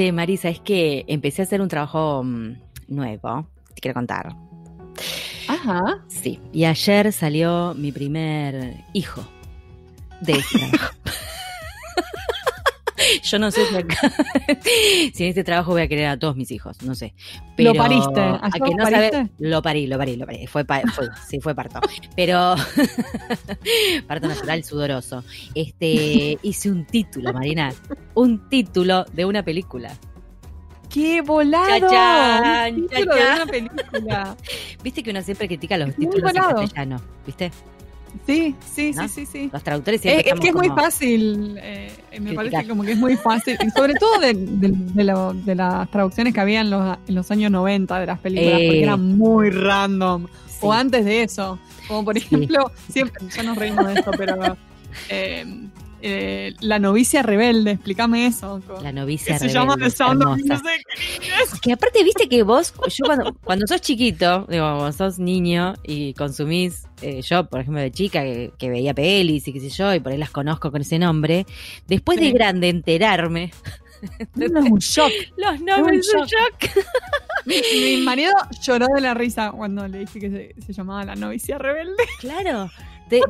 Che, Marisa, es que empecé a hacer un trabajo mm, nuevo. Te quiero contar. Ajá. Sí. Y ayer salió mi primer hijo de trabajo. Yo no sé si, acá- si en este trabajo voy a querer a todos mis hijos, no sé. Pero ¿Lo pariste? A ¿Ayer que no sabe- pariste? lo parí, lo parí, lo parí. Fue, fue- sí, fue parto. Pero parto natural sudoroso. Este, hice un título, Marina. Un título de una película. ¡Qué volado! Chachán, Un título de chachán. una película. Viste que uno siempre critica los Muy títulos en volado. castellano, ¿viste? Sí, sí, ¿No? sí, sí, sí. Los traductores Es, siempre es que es muy fácil, eh, me parece como que es muy fácil, y sobre todo de, de- de lo- de las traducciones que había en los, en los años 90 de las películas, Eh. porque eran muy random, Sí. o antes de eso, como por Sí. ejemplo, siempre, ya nos reímos de esto, pero eh, eh, La novicia rebelde, explícame eso. La novicia que se llama rebelde, The Sound of. Music. Que aparte, viste que vos, yo cuando, cuando sos chiquito, digo, cuando sos niño y consumís, eh, yo, por ejemplo, de chica, que, que veía pelis y qué sé yo, y por ahí las conozco con ese nombre, después de grande enterarme, No, un shock. los nombres Un shock. Mi, mi marido lloró de la risa cuando le dije que se, se llamaba La novicia rebelde. Claro. Te-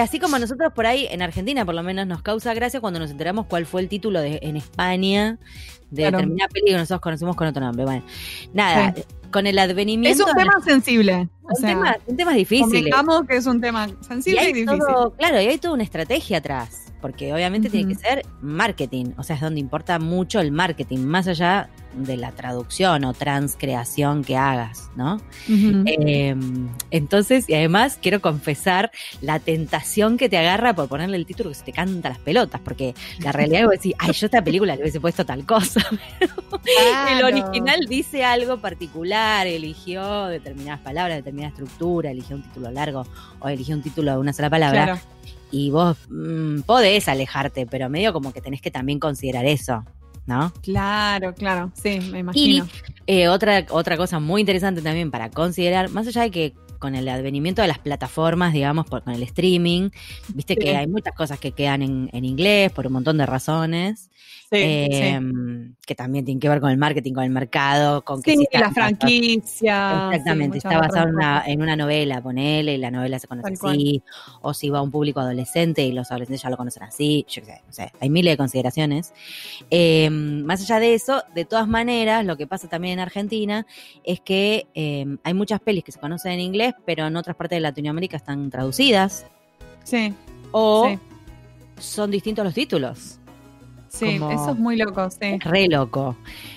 así como nosotros por ahí, en Argentina por lo menos, nos causa gracia cuando nos enteramos cuál fue el título de, en España de Claro. determinada peli que nosotros conocemos con otro nombre. Bueno, nada, con el advenimiento. Es un tema sensible. O sea, temas, son temas difíciles. convengamos que es un tema sensible y, difícil. todo, claro, y hay toda una estrategia atrás, porque obviamente tiene que ser marketing, o sea, es donde importa mucho el marketing, más allá de la traducción o transcreación que hagas, ¿no? Eh, entonces, y además quiero confesar la tentación que te agarra por ponerle el título que se te canta las pelotas, porque la realidad es decís, ay, yo esta película le hubiese puesto tal cosa. El original dice algo particular, eligió determinadas palabras, determinada estructura, eligió un título largo o eligió un título de una sola palabra. Claro. Y vos mm, podés alejarte, pero medio como que tenés que también considerar eso, ¿no? Claro, claro. Sí, me imagino. Eh, otra, otra cosa muy interesante también para considerar, más allá de que con el advenimiento de las plataformas, digamos, por- con el streaming, viste Sí. que hay muchas cosas que quedan en, en inglés por un montón de razones, eh, sí. que también tienen que ver con el marketing, con el mercado, con que Sí, si la franquicia. Exactamente, está basado en una, en una novela, ponele, y la novela se conoce Tal cual. así, o si va a un público adolescente y los adolescentes ya lo conocen así, yo qué sé, no sé, hay miles de consideraciones. Eh, más allá de eso, de todas maneras, lo que pasa también en Argentina es que eh, hay muchas pelis que se conocen en inglés, pero en otras partes de Latinoamérica están traducidas, Sí, o sí, son distintos los títulos. Sí, como- eso es muy loco, sí. Es re loco.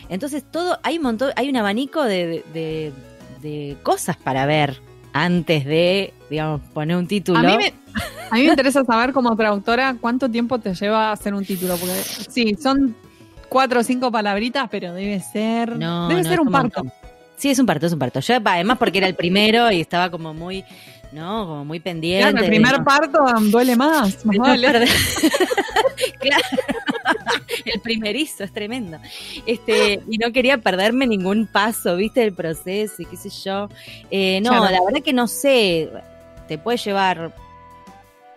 Entonces, todo, hay un montón, hay un abanico de, de- de cosas para ver antes de, digamos, poner un título. A mí, me, a mí me interesa saber como traductora cuánto tiempo te lleva hacer un título, porque sí, son cuatro o cinco palabritas, pero debe ser, No, debe no, ser un un parto. montón. Sí, es un parto, es un parto. Yo, además porque era el primero y estaba como muy, ¿no? Como muy pendiente. Claro, el primer parto duele más. más vale. claro. El primerizo, es tremendo. Este, y no quería perderme ningún paso, viste, del proceso y qué sé yo. Eh, no, Claro. la verdad que no sé. Te puede llevar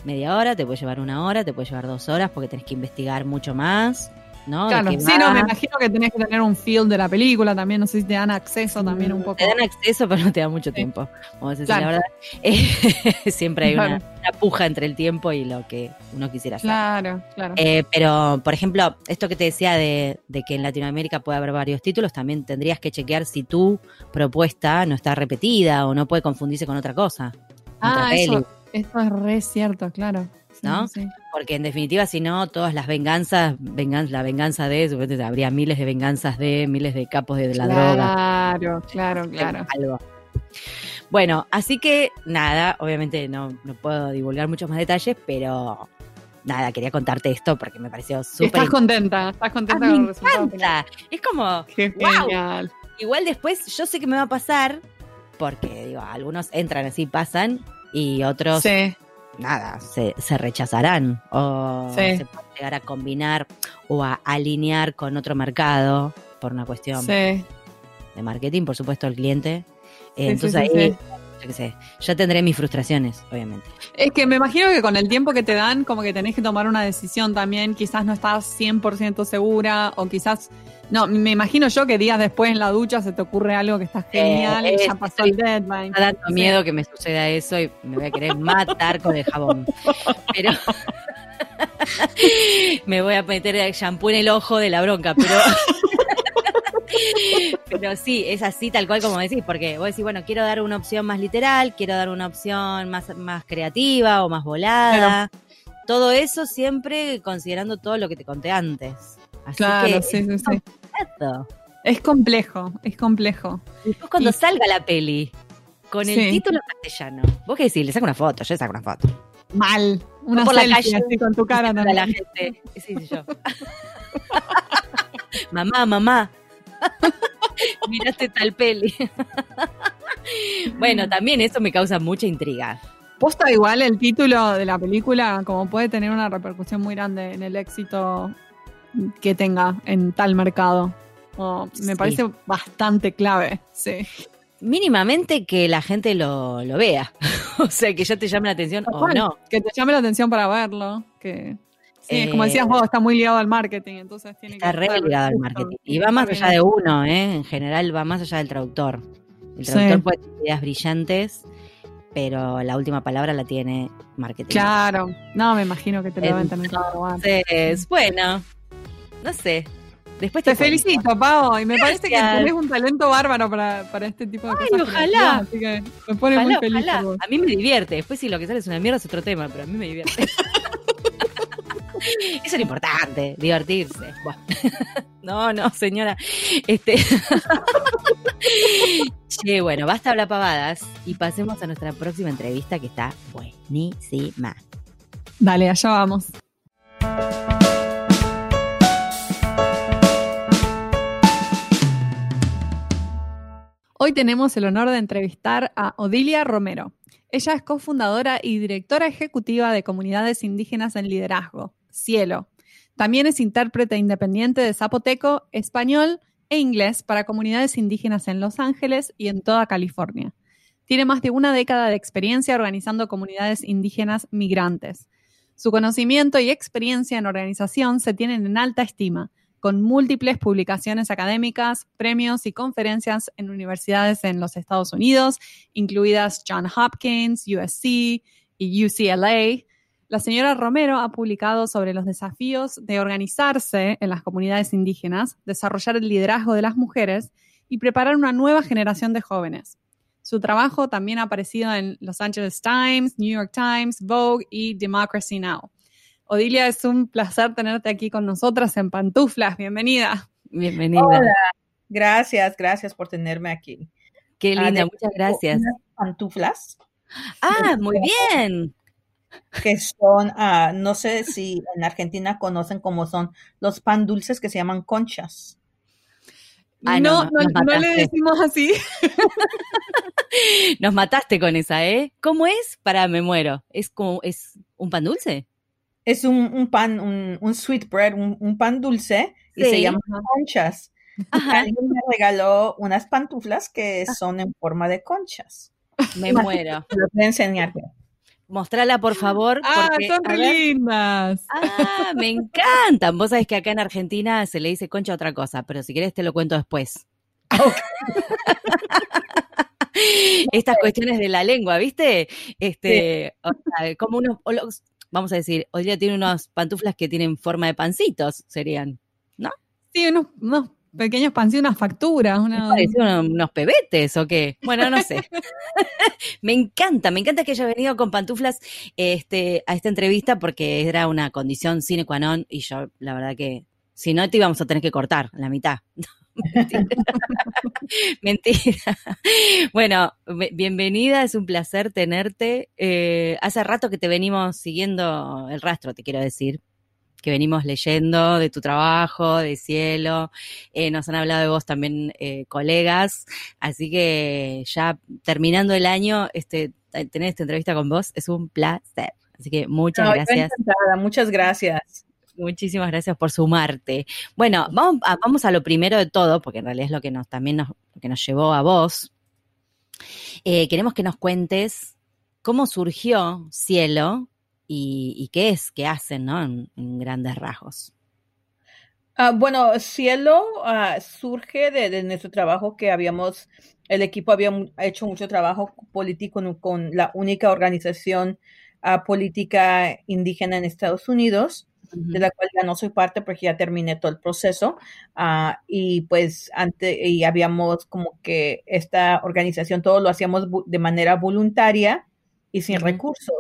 media hora, te puede llevar una hora, te puede llevar dos horas porque tenés que investigar mucho más, Claro, sí, va. no, me imagino que tenés que tener un feel de la película también, no sé si te dan acceso también un poco. Mm, Te dan acceso, pero no te da mucho tiempo. Vamos a decir Claro. la verdad. Eh, siempre hay una, Claro. una puja entre el tiempo y lo que uno quisiera hacer. Claro, claro. Eh, pero, por ejemplo, esto que te decía de, de que en Latinoamérica puede haber varios títulos, también tendrías que chequear si tu propuesta no está repetida o no puede confundirse con otra cosa. ah, eso, eso es re cierto, claro. ¿No? sí. Porque en definitiva, si no, todas las venganzas, vengan, la venganza de, suponete, habría miles de venganzas de, miles de capos de la droga. Claro, claro, claro. algo. Bueno, así que nada, obviamente no, no puedo divulgar muchos más detalles, pero nada, quería contarte esto porque me pareció súper Estás contenta, estás Ah, contenta me con el resultado. final. encanta. Es como, Qué Wow. genial. igual después yo sé que me va a pasar, porque digo, algunos entran así, pasan, y otros Sí, nada, se, se rechazarán o Sí. se puede llegar a combinar o a alinear con otro mercado por una cuestión sí. de marketing, por supuesto, el cliente. Eh, Sí, Entonces sí, sí, ahí sí. Yo qué sé, ya tendré mis frustraciones, obviamente. Es que me imagino que con el tiempo que te dan, como que tenés que tomar una decisión también, quizás no estás 100% segura o quizás... No, me imagino yo que días después en la ducha se te ocurre algo que está genial, Eh, ya pasó el deadline. Me da tanto miedo que me suceda eso y me voy a querer matar con el jabón. Pero me voy a meter el shampoo en el ojo de la bronca, pero pero sí, es así tal cual como decís, porque vos decís, bueno, quiero dar una opción más literal, quiero dar una opción más, más creativa o más volada. Todo eso siempre considerando todo lo que te conté antes. Así Claro, que sí, sí, sí. Exacto. Es complejo, es complejo. Después cuando Y- salga la peli, con el Sí. título castellano, vos qué decís, le saco una foto, yo le saco una foto. Mal. Una por la selfie calle así con tu cara también. la gente. Sí, sí, yo. mamá, mamá. Miraste tal peli. bueno, también eso me causa mucha intriga. Posta igual el título de la película, como puede tener una repercusión muy grande en el éxito que tenga en tal mercado. Me Sí. parece bastante clave, sí. Mínimamente que la gente lo, lo vea. o sea, que ya te llame la atención o Tal no. Que te llame la atención para verlo. Que sí, como Eh, decías vos, está muy ligado al marketing, entonces tiene Está que re estar ligado al marketing. Y va más allá de uno, ¿eh? En general va más allá del traductor. El Sí. traductor puede tener ideas brillantes, pero la última palabra la tiene marketing. Claro, no, me imagino que te lo que probar. Entonces, bueno, no sé. Después Te cuento. felicito, Pavo, y me parece que tenés un talento bárbaro para, para este tipo de Ay, cosas. ojalá. creativas, Así que me pone muy Ojalá, feliz. ojalá. por vos. A mí me divierte. Después si lo que sale es una mierda es otro tema, pero a mí me divierte. Eso es importante, divertirse. No, no, señora. Este. Bueno, basta hablar pavadas y pasemos a nuestra próxima entrevista que está buenísima. Dale, allá vamos. Hoy tenemos el honor de entrevistar a Odilia Romero. Ella es cofundadora y directora ejecutiva de Comunidades Indígenas en Liderazgo, Cielo. También es intérprete independiente de zapoteco, español e inglés para comunidades indígenas en Los Ángeles y en toda California. Tiene más de una década de experiencia organizando comunidades indígenas migrantes. Su conocimiento y experiencia en organización se tienen en alta estima, con múltiples publicaciones académicas, premios y conferencias en universidades en los Estados Unidos, incluidas John Hopkins, USC y UCLA. La señora Romero ha publicado sobre los desafíos de organizarse en las comunidades indígenas, desarrollar el liderazgo de las mujeres y preparar una nueva generación de jóvenes. Su trabajo también ha aparecido en Los Angeles Times, New York Times, Vogue y Democracy Now! Odilia, es un placer tenerte aquí con nosotras en Pantuflas. Bienvenida. Bienvenida. Hola. Gracias, gracias por tenerme aquí. Qué Ah, linda, muchas gracias. Pantuflas Ah, muy bien. Que son, ah, no sé si en Argentina conocen cómo son los pan dulces que se llaman conchas. Ah, no, no, no, le decimos así. Nos mataste con esa, ¿eh? ¿Cómo es? Para, me muero. ¿Es como, es un pan dulce? Es un, un pan, un, un sweet bread, un, un pan dulce y se llaman conchas. Ajá, Alguien me regaló unas pantuflas que son en forma de conchas. me muero. Te las voy a enseñar. Mostrala, por favor. Ah, porque, son a re ver. lindas. Ah, me encantan. Vos sabés que acá en Argentina se le dice concha a otra cosa, pero si querés te lo cuento después. Estas cuestiones de la lengua, ¿viste? Este, o sea, como unos, los- vamos a decir, hoy día tiene unos pantuflas que tienen forma de pancitos, serían. Sí, unos, unos pequeños pancitos, unas facturas. Una... ¿Parecían unos pebetes o qué? Bueno, no sé. me encanta, me encanta que haya venido con pantuflas este, a esta entrevista porque era una condición sine qua non y yo, la verdad que, si no, te íbamos a tener que cortar la mitad. Mentira. Mentira. Bueno, bienvenida, es un placer tenerte. Eh, hace rato que te venimos siguiendo el rastro, te quiero decir que venimos leyendo de tu trabajo, de cielo, eh, nos han hablado de vos también eh, colegas, así que ya terminando el año, este, tener esta entrevista con vos es un placer. Así que muchas yo gracias, encantada, muchas gracias. muchísimas gracias por sumarte. Bueno, vamos a, vamos a lo primero de todo, porque en realidad es lo que nos también nos, lo que nos llevó a vos. Eh, queremos que nos cuentes cómo surgió Cielo y, qué es, qué hacen, ¿no? En, grandes rasgos. Ah, bueno, Cielo ah, surge de, nuestro trabajo que habíamos, el equipo había hecho mucho trabajo político con, la única organización ah, política indígena en Estados Unidos de la cual ya no soy parte porque ya terminé todo el proceso. Y pues antes, y habíamos como que esta organización, todo lo hacíamos de manera voluntaria y sin recursos.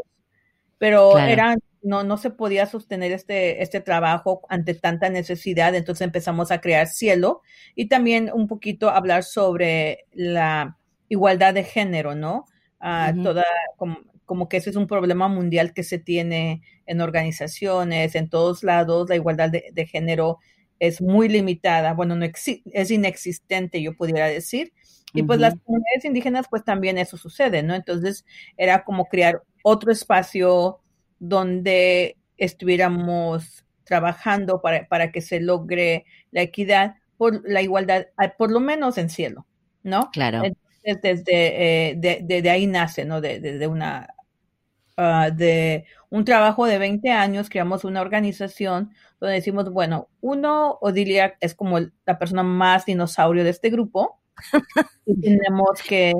Pero era, no, no se podía sostener este, este trabajo ante tanta necesidad, entonces empezamos a crear cielo y también un poquito hablar sobre la igualdad de género, ¿no? Ah, toda, como, como que ese es un problema mundial que se tiene en organizaciones, en todos lados, la igualdad de, género es muy limitada, bueno, no es inexistente, yo pudiera decir. Y pues las comunidades indígenas, pues también eso sucede, ¿no? Entonces era como crear otro espacio donde estuviéramos trabajando para, para que se logre la equidad, por la igualdad, por lo menos en cielo, ¿no? Claro. Entonces, desde eh, de, ahí nace, ¿no? De, de una Ah, de un trabajo de 20 años, creamos una organización donde decimos, bueno, uno, Odilia es como la persona más dinosaurio de este grupo y tenemos que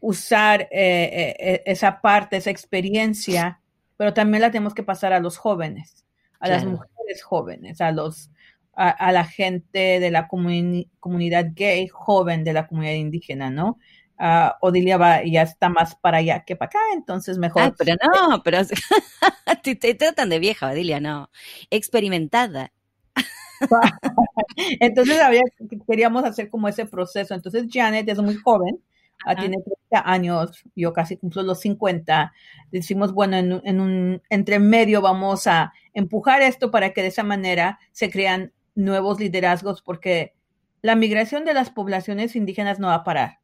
usar eh, eh, eh, esa parte, esa experiencia, pero también la tenemos que pasar a los jóvenes, a las mujeres jóvenes, a los a, la gente de la comunidad gay joven de la comunidad indígena, ¿no? uh, Odilia va, ya está más para allá que para acá, entonces mejor. Pero no, pero te, tratan de vieja, Odilia, no. Experimentada. entonces había, queríamos hacer como ese proceso. Entonces Janet es muy joven, ah, tiene 30 años, yo casi cumplo los 50. Decimos, bueno, en, en un entre medio vamos a empujar esto para que de esa manera se crean nuevos liderazgos, porque la migración de las poblaciones indígenas no va a parar.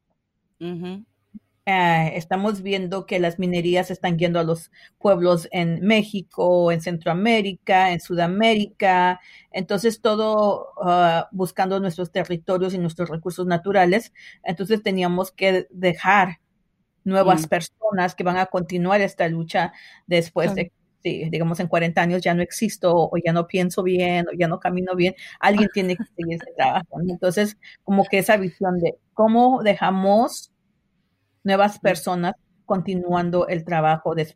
Eh, estamos viendo que las minerías están yendo a los pueblos en México, en Centroamérica, en Sudamérica, entonces todo ah, buscando nuestros territorios y nuestros recursos naturales. Entonces teníamos que dejar nuevas mm. personas que van a continuar esta lucha después de Sí, digamos, en 40 años ya no existo o ya no pienso bien o ya no camino bien, alguien tiene que seguir ese trabajo. Entonces, como que esa visión de cómo dejamos nuevas personas continuando el trabajo de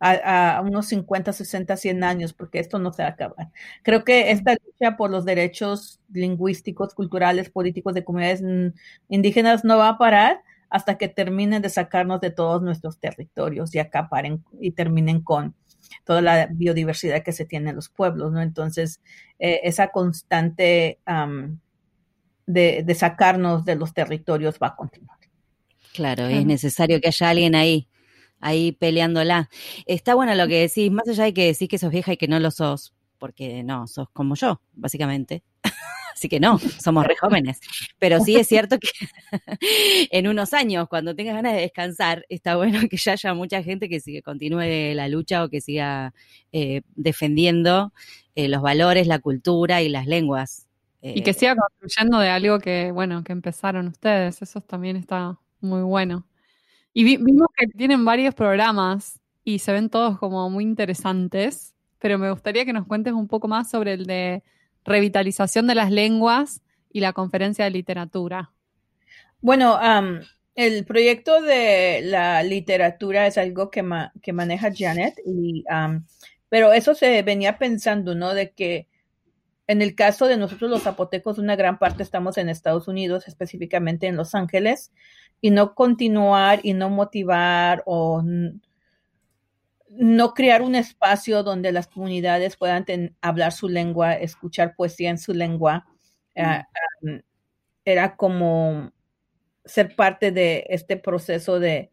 a, unos 50, 60, 100 años, porque esto no se va a acabar. Creo que esta lucha por los derechos lingüísticos, culturales, políticos de comunidades indígenas no va a parar hasta que terminen de sacarnos de todos nuestros territorios y acaparen y terminen con toda la biodiversidad que se tiene en los pueblos, ¿no? Entonces, eh, esa constante de, sacarnos de los territorios va a continuar. Claro, es necesario que haya alguien ahí, ahí peleándola. Está bueno lo que decís, más allá de que decís que sos vieja y que no lo sos, porque no, sos como yo, básicamente. Así que no, somos re jóvenes. Pero sí es cierto que en unos años, cuando tengas ganas de descansar, está bueno que ya haya mucha gente que sigue, continúe la lucha o que siga eh, defendiendo eh, los valores, la cultura y las lenguas. Y que eh, siga construyendo de algo que, bueno, que empezaron ustedes. Eso también está muy bueno. Y vimos que tienen varios programas y se ven todos como muy interesantes, pero me gustaría que nos cuentes un poco más sobre el de revitalización de las lenguas y la conferencia de literatura. Bueno, el proyecto de la literatura es algo que, que maneja Janet, y, pero eso se venía pensando, ¿no? De que en el caso de nosotros los zapotecos, una gran parte estamos en Estados Unidos, específicamente en Los Ángeles, y no continuar y no motivar o no crear un espacio donde las comunidades puedan hablar su lengua, escuchar poesía en su lengua, ah, era como ser parte de este proceso de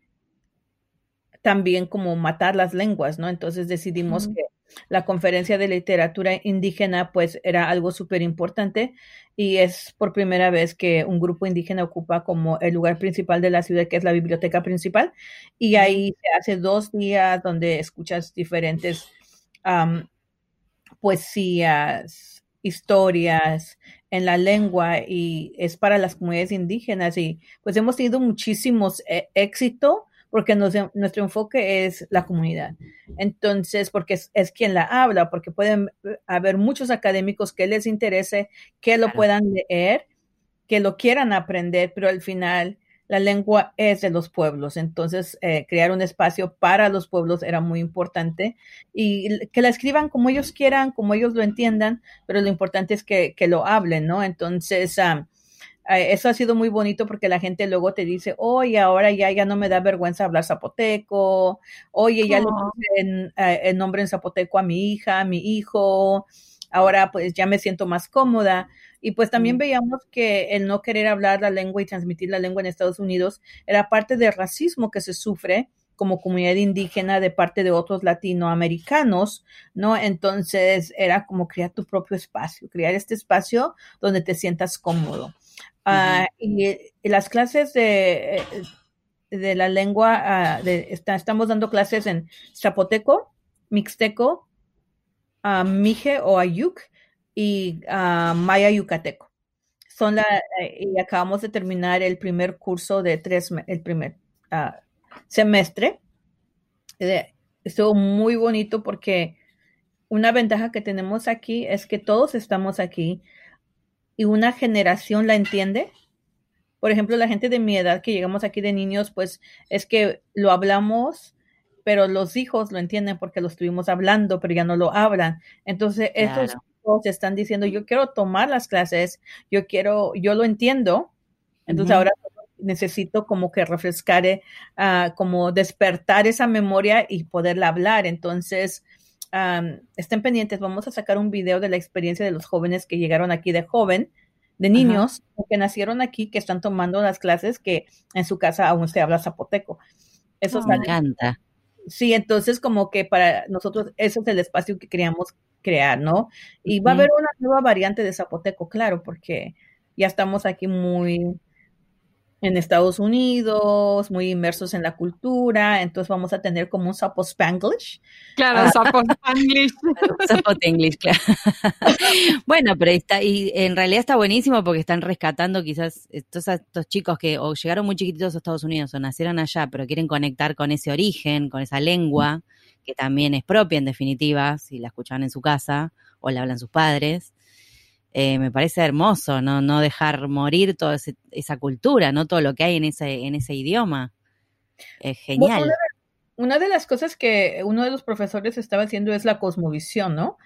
también como matar las lenguas, ¿no? Entonces decidimos que la conferencia de literatura indígena pues era algo súper importante y es por primera vez que un grupo indígena ocupa como el lugar principal de la ciudad que es la biblioteca principal y ahí se hace dos días donde escuchas diferentes poesías, historias, en la lengua y es para las comunidades indígenas y pues hemos tenido muchísimos eh, éxito porque nuestro enfoque es la comunidad. Entonces, porque es, quien la habla, porque pueden haber muchos académicos que les interese, que lo puedan leer, que lo quieran aprender, pero al final la lengua es de los pueblos, entonces eh, crear un espacio para los pueblos era muy importante y que la escriban como ellos quieran, como ellos lo entiendan, pero lo importante es que, lo hablen, ¿no? Entonces, eso ha sido muy bonito porque la gente luego te dice, oye, ahora ya, ya no me da vergüenza hablar zapoteco, oye, ya le puse eh, el nombre en zapoteco a mi hija, a mi hijo, ahora pues ya me siento más cómoda. Y pues también veíamos que el no querer hablar la lengua y transmitir la lengua en Estados Unidos era parte del racismo que se sufre como comunidad indígena de parte de otros latinoamericanos, ¿no? Entonces era como crear tu propio espacio, crear este espacio donde te sientas cómodo. Ah, y, las clases de, eh, de la lengua, ah, estamos dando clases en zapoteco, mixteco, uh, mije o ayuk, y Maya Yucateco. Son la, eh, y acabamos de terminar el primer curso de tres, el primer semestre. estuvo muy bonito porque una ventaja que tenemos aquí es que todos estamos aquí y una generación la entiende. Por ejemplo, la gente de mi edad que llegamos aquí de niños, pues es que lo hablamos, pero los hijos lo entienden porque lo estuvimos hablando, pero ya no lo hablan. Entonces, estos están diciendo, yo quiero tomar las clases, yo quiero, yo lo entiendo, entonces ahora necesito como que refrescar, ah, como despertar esa memoria y poderla hablar. Entonces, estén pendientes, vamos a sacar un video de la experiencia de los jóvenes que llegaron aquí de joven, de niños que nacieron aquí, que están tomando las clases, que en su casa aún se habla zapoteco. Eso me encanta. Sí, entonces como que para nosotros ese es el espacio que queríamos crear, ¿no? Y va a haber una nueva variante de zapoteco, claro, porque ya estamos aquí muy en Estados Unidos, muy inmersos en la cultura, entonces vamos a tener como un sapo spanglish. Claro, ah. sapo spanglish. sapo english, claro. bueno, pero está, y en realidad está buenísimo porque están rescatando quizás estos, estos chicos que o llegaron muy chiquititos a Estados Unidos o nacieron allá, pero quieren conectar con ese origen, con esa lengua que también es propia en definitiva, si la escuchan en su casa o la hablan sus padres. Eh, me parece hermoso, ¿no? No dejar morir toda esa cultura, ¿no? Todo lo que hay en ese, en ese idioma. Es genial. una, de, las cosas que uno de los profesores estaba haciendo es la cosmovisión, ¿no?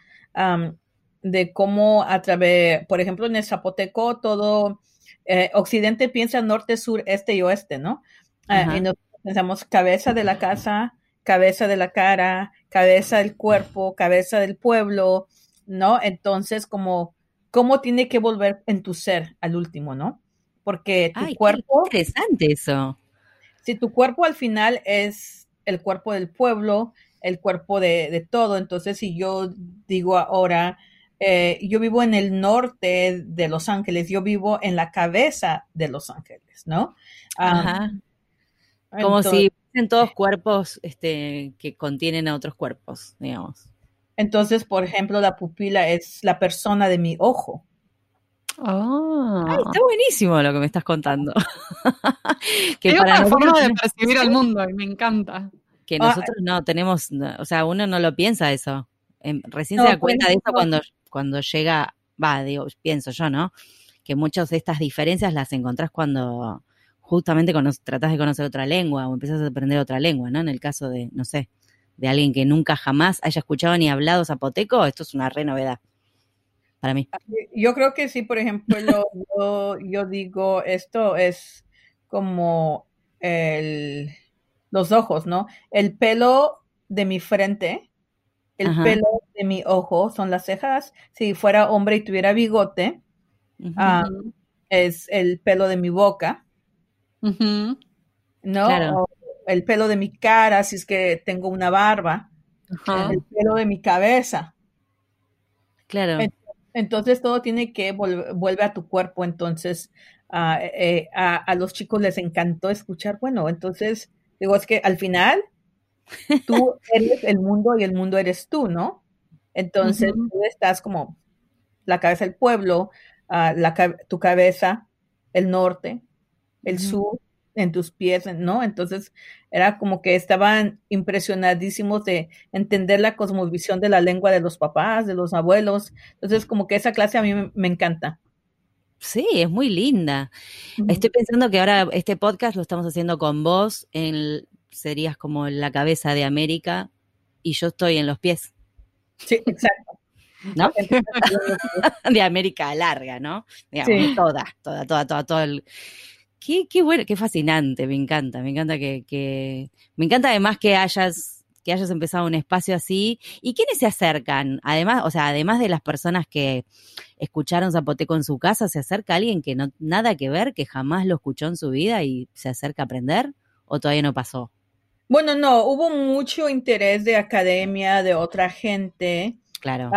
de cómo a través, por ejemplo, en el zapoteco todo eh, occidente piensa norte, sur, este y oeste, ¿no? Ah, y nosotros pensamos cabeza de la casa, cabeza de la cara, cabeza del cuerpo, cabeza del pueblo, ¿no? Entonces, como, ¿cómo tiene que volver en tu ser al último, ¿no? Porque tu cuerpo... interesante eso. Si tu cuerpo al final es el cuerpo del pueblo, el cuerpo de, todo, entonces si yo digo ahora, eh, yo vivo en el norte de Los Ángeles, yo vivo en la cabeza de Los Ángeles, ¿no? Ajá. Como si en todos cuerpos este, que contienen a otros cuerpos, digamos. Entonces, por ejemplo, la pupila es la persona de mi ojo. Ah, está buenísimo lo que me estás contando. que es para forma de percibir al mundo y me encanta. Que ah, nosotros no tenemos, o sea, uno no lo piensa eso. Em, recién se da cuenta de eso cuando, cuando llega, va, digo, pienso yo, ¿no? Que muchas de estas diferencias las encontrás cuando justamente tratás de conocer otra lengua o empezás a aprender otra lengua, ¿no? En el caso de, no sé, de alguien que nunca jamás haya escuchado ni hablado zapoteco, esto es una re novedad para mí. Yo creo que sí, por ejemplo, yo, digo, esto es como el, los ojos, ¿no? El pelo de mi frente, el pelo de mi ojo son las cejas. Si fuera hombre y tuviera bigote, ah, es el pelo de mi boca ¿No? El pelo de mi cara, si es que tengo una barba. El pelo de mi cabeza. Claro. Entonces todo tiene que volver vuelve a tu cuerpo. Entonces eh, a, los chicos les encantó escuchar. Bueno, entonces digo, es que al final tú eres el mundo y el mundo eres tú, ¿no? Entonces tú estás como la cabeza del pueblo, ah, la, tu cabeza, el norte, el sur, en tus pies, ¿no? Entonces era como que estaban impresionadísimos de entender la cosmovisión de la lengua de los papás, de los abuelos. Entonces como que esa clase a mí me, encanta. Sí, es muy linda. Estoy pensando que ahora este podcast lo estamos haciendo con vos, en, serías como la cabeza de América y yo estoy en los pies, Sí, exacto. ¿no? de América larga, ¿no? Digamos, Sí. toda, toda, toda, toda, todo el... Qué, qué bueno, qué fascinante, me encanta, me encanta que, que, me encanta además que hayas, que hayas empezado un espacio así. ¿Y quiénes se acercan? Además, o sea, además de las personas que escucharon Zapoteco en su casa, ¿se acerca alguien que no, nada que ver, que jamás lo escuchó en su vida y se acerca a aprender? ¿O todavía no pasó? Bueno, no, hubo mucho interés de academia, de otra gente, Claro.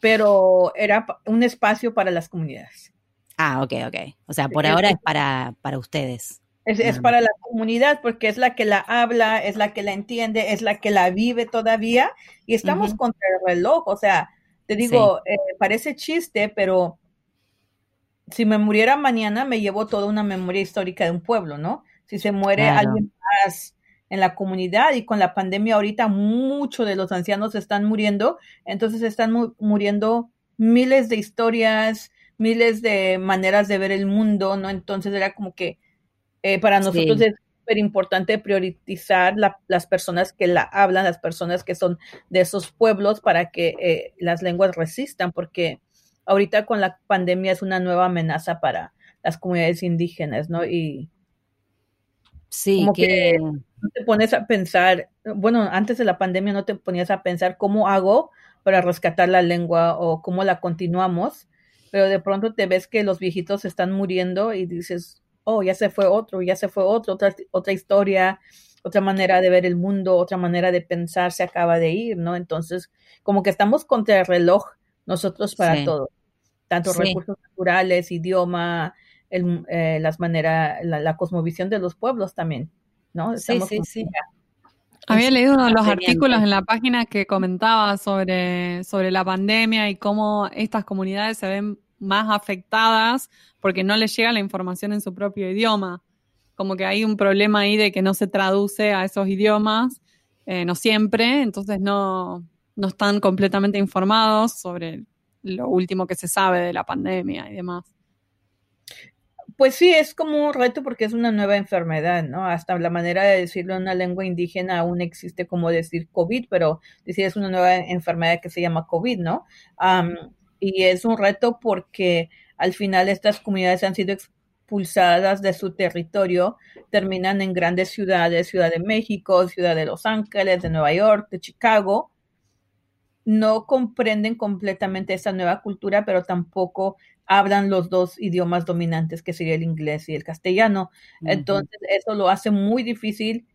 pero era un espacio para las comunidades. Ah, ok, ok. O sea, por Es- ahora es para, para ustedes. Es, es para la comunidad porque es la que la habla, es la que la entiende, es la que la vive todavía y estamos contra el reloj. O sea, te digo, eh, parece chiste, pero si me muriera mañana me llevo toda una memoria histórica de un pueblo, ¿no? Si se muere Claro. alguien más en la comunidad y con la pandemia ahorita muchos de los ancianos están muriendo, entonces están mu- muriendo miles de historias, miles de maneras de ver el mundo, ¿no? Entonces era como que eh, para nosotros Sí. es súper importante priorizar la- las personas que la hablan, las personas que son de esos pueblos para que eh, las lenguas resistan, porque ahorita con la pandemia es una nueva amenaza para las comunidades indígenas, ¿no? Y Sí, Como que, que- no te pones a pensar, bueno, antes de la pandemia no te ponías a pensar cómo hago para rescatar la lengua o cómo la continuamos, pero de pronto te ves que los viejitos están muriendo y dices, oh, ya se fue otro, ya se fue otro, otra, otra historia, otra manera de ver el mundo, otra manera de pensar se acaba de ir, ¿no? Entonces, como que estamos contra el reloj nosotros para Sí. todo, tanto Sí. recursos naturales, idioma, el, eh, las maneras, la, la cosmovisión de los pueblos también, ¿no? Sí, Estamos sí, con- sí. Había leído uno de los artículos en la página que comentaba sobre, sobre la pandemia y cómo estas comunidades se ven más afectadas porque no les llega la información en su propio idioma. Como que hay un problema ahí de que no se traduce a esos idiomas, eh, no siempre, entonces no, no están completamente informados sobre lo último que se sabe de la pandemia y demás. Pues sí, es como un reto porque es una nueva enfermedad, ¿no? Hasta la manera de decirlo en una lengua indígena aún existe como decir COVID, pero decir es una nueva enfermedad que se llama COVID, ¿no? Am, y es un reto porque al final estas comunidades han sido expulsadas de su territorio, terminan en grandes ciudades, Ciudad de México, Ciudad de Los Ángeles, de Nueva York, de Chicago. No comprenden completamente esa nueva cultura, pero tampoco hablan los dos idiomas dominantes, que sería el inglés y el castellano. Entonces, eso lo hace muy difícil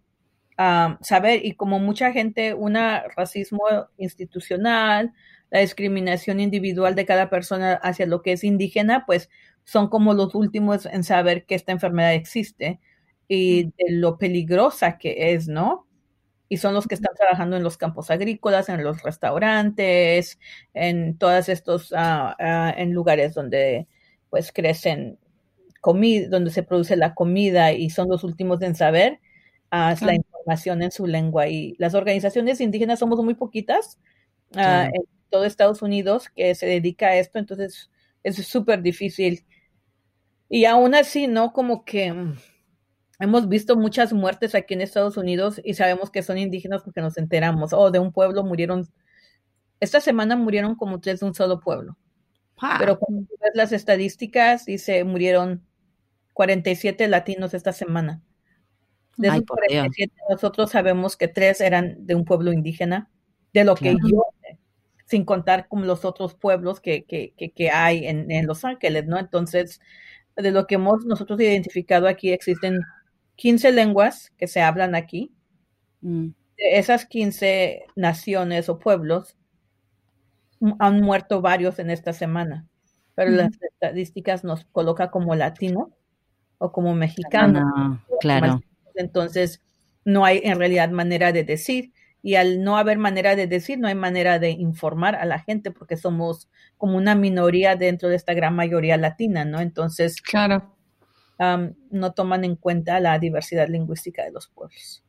ah, saber y como mucha gente, un racismo institucional, la discriminación individual de cada persona hacia lo que es indígena, pues son como los últimos en saber que esta enfermedad existe y de lo peligrosa que es, ¿no? Y son los que están trabajando en los campos agrícolas, en los restaurantes, en todos estos, ah, ah, en lugares donde pues crecen comida, donde se produce la comida y son los últimos en saber ah, la información en su lengua. Y las organizaciones indígenas somos muy poquitas en todo Estados Unidos que se dedica a esto, entonces es súper difícil. Y aún así, ¿no? Como que mm, hemos visto muchas muertes aquí en Estados Unidos y sabemos que son indígenas porque nos enteramos. Oh, de un pueblo murieron, esta semana murieron como tres de un solo pueblo. Pero cuando tú ves las estadísticas, dice murieron 47 latinos esta semana. De Ay, esos Dios. 47, nosotros sabemos que tres eran de un pueblo indígena, de lo que yo sin contar con los otros pueblos que, que, que, que hay en, en Los Ángeles, ¿no? Entonces, de lo que hemos nosotros identificado aquí, existen 15 lenguas que se hablan aquí. mm, De esas 15 naciones o pueblos, m- han muerto varios en esta semana, pero las estadísticas nos coloca como latino o como mexicano. no, claro. Entonces, no hay en realidad manera de decir y al no haber manera de decir, no hay manera de informar a la gente porque somos como una minoría dentro de esta gran mayoría latina, ¿no? Entonces, claro. No toman en cuenta la diversidad lingüística de los pueblos.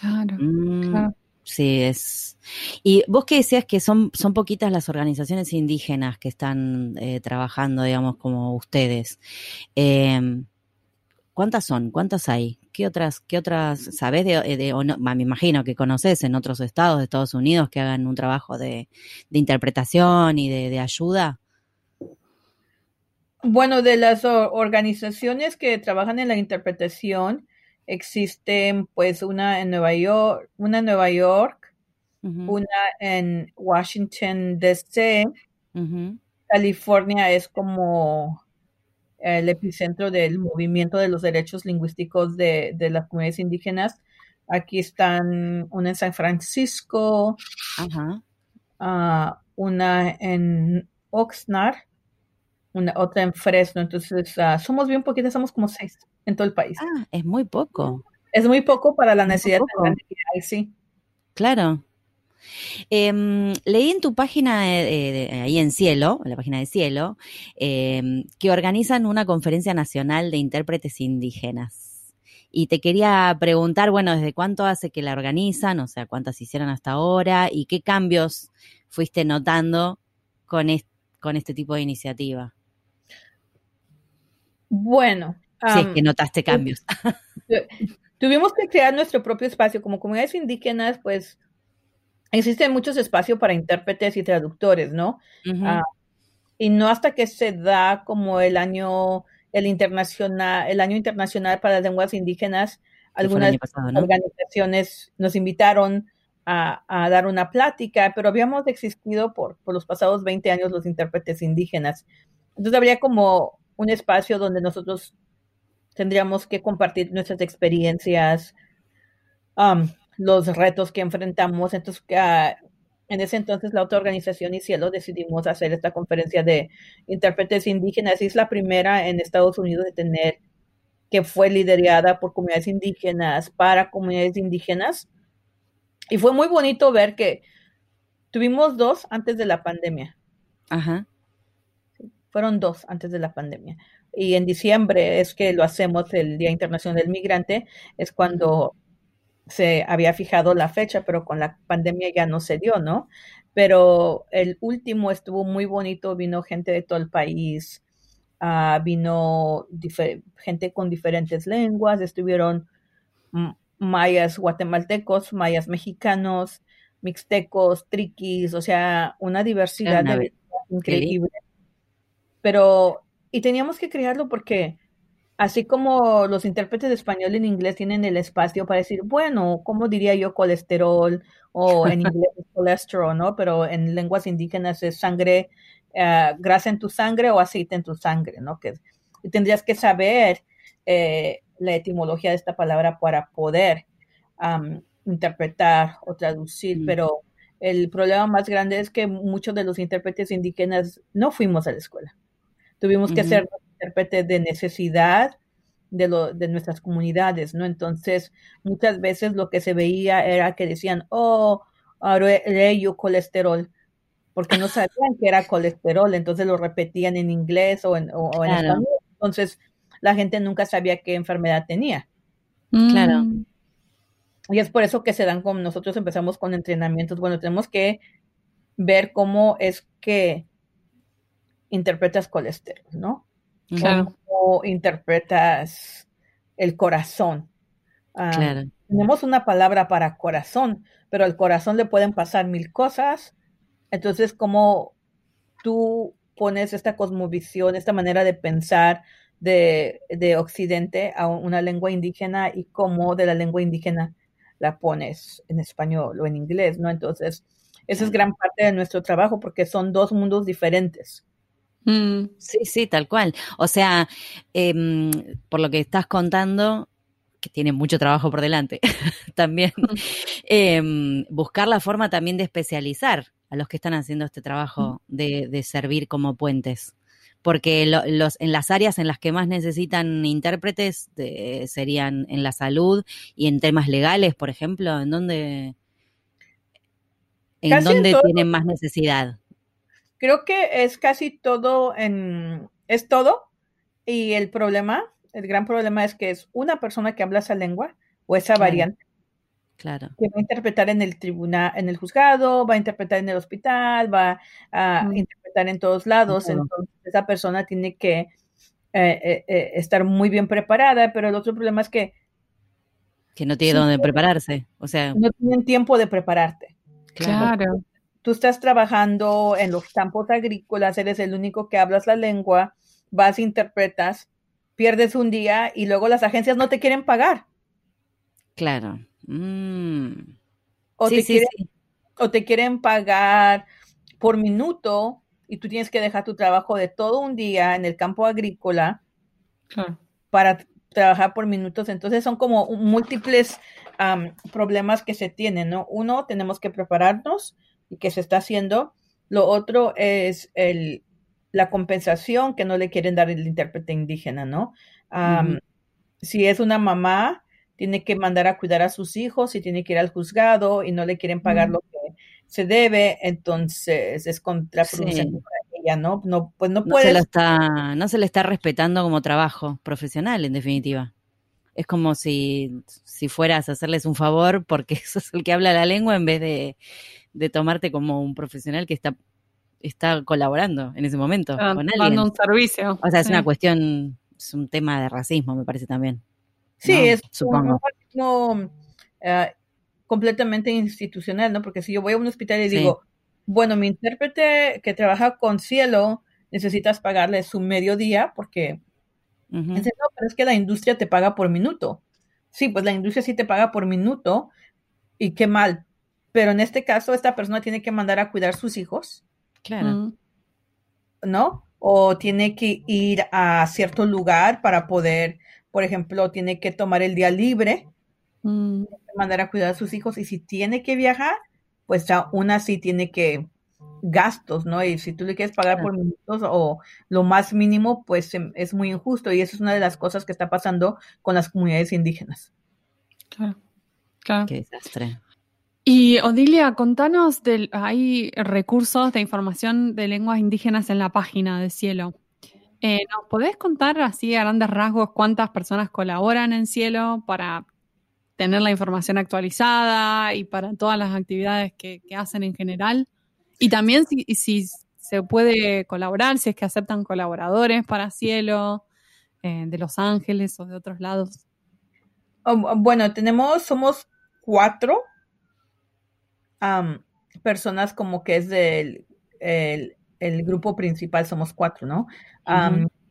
Claro, Mm, claro. Sí, es. Y vos que decías que son, son poquitas las organizaciones indígenas que están eh, trabajando, digamos, como ustedes. Eh, ¿Cuántas son? ¿Cuántas hay? ¿Qué otras, qué otras, sabés de, de o no, me imagino que conoces en otros estados de Estados Unidos que hagan un trabajo de, de interpretación y de, de ayuda? Bueno, de las organizaciones que trabajan en la interpretación, existen pues una en Nueva York, una en Nueva York, uh -huh. una en Washington DC, uh -huh. California es como el epicentro del movimiento de los derechos lingüísticos de, de las comunidades indígenas. Aquí están una en San Francisco, uh -huh. uh, una en Oxnard, una, otra en Fresno. Entonces, uh, somos bien poquitas, somos como seis en todo el país. Ah, es muy poco. Es muy poco para la necesidad hay, sí. Claro. Eh, leí en tu página, eh, eh, ahí en Cielo, en la página de Cielo, em, que organizan una conferencia nacional de intérpretes indígenas. Y te quería preguntar, bueno, ¿desde cuánto hace que la organizan? O sea, ¿cuántas hicieron hasta ahora? ¿Y qué cambios fuiste notando con, est con este tipo de iniciativa? Bueno. Si um, es que notaste cambios. Tuvimos que crear nuestro propio espacio. Como comunidades indígenas, pues existen muchos espacios para intérpretes y traductores, ¿no? Uh -huh. uh, y no hasta que se da como el año, el internacional, el año internacional para las lenguas indígenas, algunas pasado, ¿no? organizaciones nos invitaron a, a, dar una plática, pero habíamos existido por, por los pasados 20 años los intérpretes indígenas. Entonces habría como un espacio donde nosotros tendríamos que compartir nuestras experiencias, um, los retos que enfrentamos. Entonces, uh, en ese entonces, la otra organización y Cielo decidimos hacer esta conferencia de intérpretes indígenas. Es la primera en Estados Unidos de tener, que fue liderada por comunidades indígenas para comunidades indígenas. Y fue muy bonito ver que tuvimos dos antes de la pandemia. Ajá. Fueron dos antes de la pandemia y en diciembre es que lo hacemos el Día Internacional del Migrante, es cuando se había fijado la fecha, pero con la pandemia ya no se dio, ¿no? Pero el último estuvo muy bonito, vino gente de todo el país, uh, vino gente con diferentes lenguas, estuvieron mayas guatemaltecos, mayas mexicanos, mixtecos, triquis, o sea, una diversidad de increíble. Pero y teníamos que crearlo porque así como los intérpretes de español en inglés tienen el espacio para decir, bueno, ¿cómo diría yo colesterol? O en inglés es colesterol, ¿no? Pero en lenguas indígenas es sangre, uh, grasa en tu sangre o aceite en tu sangre, ¿no? Que tendrías que saber eh, la etimología de esta palabra para poder um, interpretar o traducir, mm. pero el problema más grande es que muchos de los intérpretes indígenas no fuimos a la escuela. Tuvimos que uh -huh. ser intérpretes de necesidad de, lo, de nuestras comunidades, ¿no? Entonces, muchas veces lo que se veía era que decían, oh, yo colesterol, porque no sabían que era colesterol, entonces lo repetían en inglés o en, o, o en claro. español. Entonces, la gente nunca sabía qué enfermedad tenía. Claro. Y es por eso que se dan con nosotros empezamos con entrenamientos. Bueno, tenemos que ver cómo es que interpretas colesterol, ¿no? Claro. Cómo interpretas el corazón. Claro. Tenemos una palabra para corazón, pero al corazón le pueden pasar mil cosas. Entonces, ¿cómo tú pones esta cosmovisión, esta manera de pensar de, de Occidente a una lengua indígena y cómo de la lengua indígena la pones en español o en inglés, ¿no? Entonces, esa es gran parte de nuestro trabajo porque son dos mundos diferentes. Mm, sí, sí, tal cual. O sea, eh, por lo que estás contando, que tiene mucho trabajo por delante, también eh, buscar la forma también de especializar a los que están haciendo este trabajo de, de servir como puentes. Porque lo, los, en las áreas en las que más necesitan intérpretes serían en la salud y en temas legales, por ejemplo, ¿en dónde? ¿En Casi tienen más necesidad? Creo que es casi todo en, es todo. Y el problema, el gran problema es que es una persona que habla esa lengua o esa Claro. variante Claro. que va a interpretar en el tribunal, en el juzgado, va a interpretar en el hospital, va a Mm. interpretar en todos lados. Entonces, esa persona tiene que eh, eh, eh, estar muy bien preparada, pero el otro problema es que Que no tiene Sí. dónde prepararse. O sea, no tienen tiempo de prepararte. claro. Claro. Tú estás trabajando en los campos agrícolas, eres el único que hablas la lengua, vas, interpretas, pierdes un día y luego las agencias no te quieren pagar. Claro. Mm. O, Sí, te sí, quieren, sí. o te quieren pagar por minuto y tú tienes que dejar tu trabajo de todo un día en el campo agrícola Claro. para trabajar por minutos. Entonces son como múltiples problemas que se tienen, ¿no? Uno, tenemos que prepararnos y que se está haciendo. Lo otro es el, la compensación que no le quieren dar el intérprete indígena, ¿no? Si es una mamá, tiene que mandar a cuidar a sus hijos y tiene que ir al juzgado y no le quieren pagar lo que se debe, entonces es contraproducente Sí. para ella, ¿no? No, pues no No se, lo está, no se le está respetando como trabajo profesional, en definitiva. Es como si, si fueras a hacerles un favor porque sos el que habla la lengua en vez de, de tomarte como un profesional que está, está colaborando en ese momento Están con dando alguien. un servicio. O sea, es Sí. una cuestión, es un tema de racismo, me parece también. Sí, ¿no? es un- Supongo. un racismo, eh, completamente institucional, ¿no? Porque si yo voy a un hospital y Sí. digo, bueno, mi intérprete que trabaja con cielo, necesitas pagarle su mediodía porque dice, no, pero es que la industria te paga por minuto. Sí, pues la industria sí te paga por minuto y qué mal. Pero en este caso, esta persona tiene que mandar a cuidar sus hijos, Claro. Mm. ¿no? O tiene que ir a cierto lugar para poder, por ejemplo, tiene que tomar el día libre Mm. mandar a cuidar a sus hijos y si tiene que viajar, pues aún así tiene que gastos, ¿no? Y si tú le quieres pagar Claro. por minutos o lo más mínimo, pues es muy injusto y eso es una de las cosas que está pasando con las comunidades indígenas. Claro. Claro. Qué desastre. Y Odilia, contanos del, hay recursos de información de lenguas indígenas en la página de Cielo. Eh, ¿Nos podés contar así a grandes rasgos cuántas personas colaboran en Cielo para tener la información actualizada y para todas las actividades que, hacen en general? Y también si, se puede colaborar, si es que aceptan colaboradores para Cielo, eh, de Los Ángeles o de otros lados. Um, Bueno, tenemos, somos cuatro am, personas como que es del el, el grupo principal, somos cuatro, ¿no?